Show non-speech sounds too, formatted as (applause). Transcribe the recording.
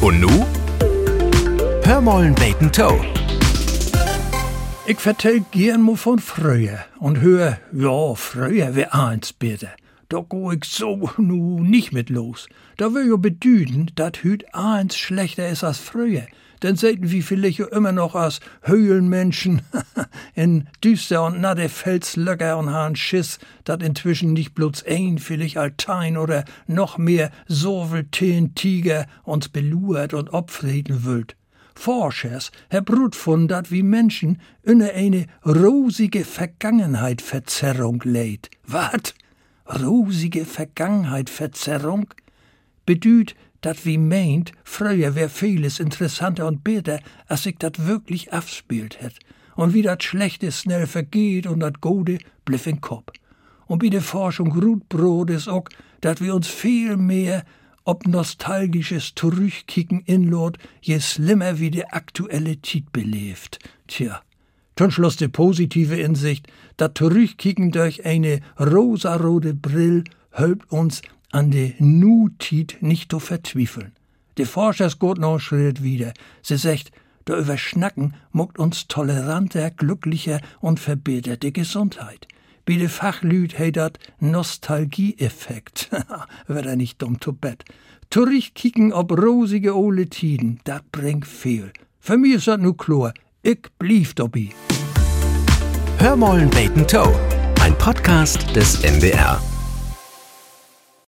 Und nu? Hör mollen beten Toe. Ich vertell gern mo von früher und hör, ja, früher wär eins bitte. Da go ich so nu nicht mit los. Da will jo bedüden, dat hüt eins schlechter is als früher. Denn selten wie vielleicht immer noch als Höhlenmenschen (laughs) in düster und natte Felslöcker und han Schiss, dat inzwischen nicht bloß ein vielleicht Altein oder noch mehr Sorvelteen Tiger uns beluert und opfreden wüllt. Forschers Herr Brut von dat wie Menschen inne eine rosige Vergangenheit-Verzerrung lädt. Wat? Rosige Vergangenheit-Verzerrung? Bedüht, dat wie meint, früher wär vieles interessanter und besser, als sich dat wirklich abspielt hätt. Und wie dat Schlechte schnell vergeht und dat Gode bliff in Kopf. Und wie de Forschung Rutbrot is ook, dat wir uns viel mehr ob nostalgisches Zurückkicken inlot, je slimmer wie de aktuelle Tiet belebt. Tja, Schon schloss de positive Insicht, dat Zurückkicken durch eine rosarote Brill hölpt uns an de Nu-Tiet nicht zu Forschers geht noch Schritt wieder. Sie sagt, da überschnacken muckt uns toleranter, glücklicher und verbesserte Gesundheit. Wie de Fachlüd hey dat Nostalgieeffekt. (laughs) Wird er nicht dumm zu Bett. Zurich kicken ob rosige ole Tiden, dat bringt viel. Für mich is dat nu klar. Ich blieb dabei. Hör mollen beten Toe. Ein Podcast des NDR.